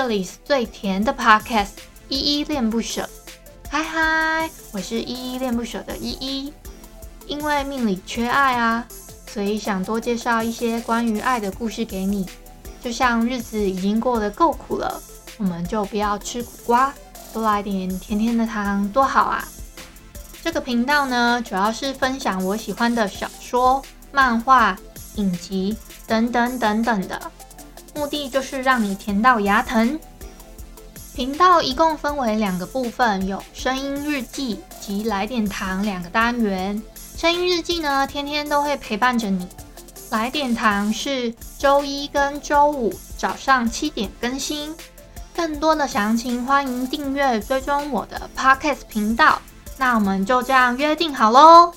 这里是最甜的 Podcast，依依恋不舍。嗨嗨，我是依依恋不舍的依依。因为命里缺爱啊，所以想多介绍一些关于爱的故事给你。就像日子已经过得够苦了，我们就不要吃苦瓜，多来点甜甜的糖，多好啊！这个频道呢，主要是分享我喜欢的小说、漫画、影集等等等等的，目的就是让你甜到牙疼。频道一共分为两个部分，有声音日记及来点糖两个单元。声音日记呢，天天都会陪伴着你。来点糖是周一跟周五早上七点更新。更多的详情，欢迎订阅追踪我的 Podcast 频道。那我们就这样约定好喽。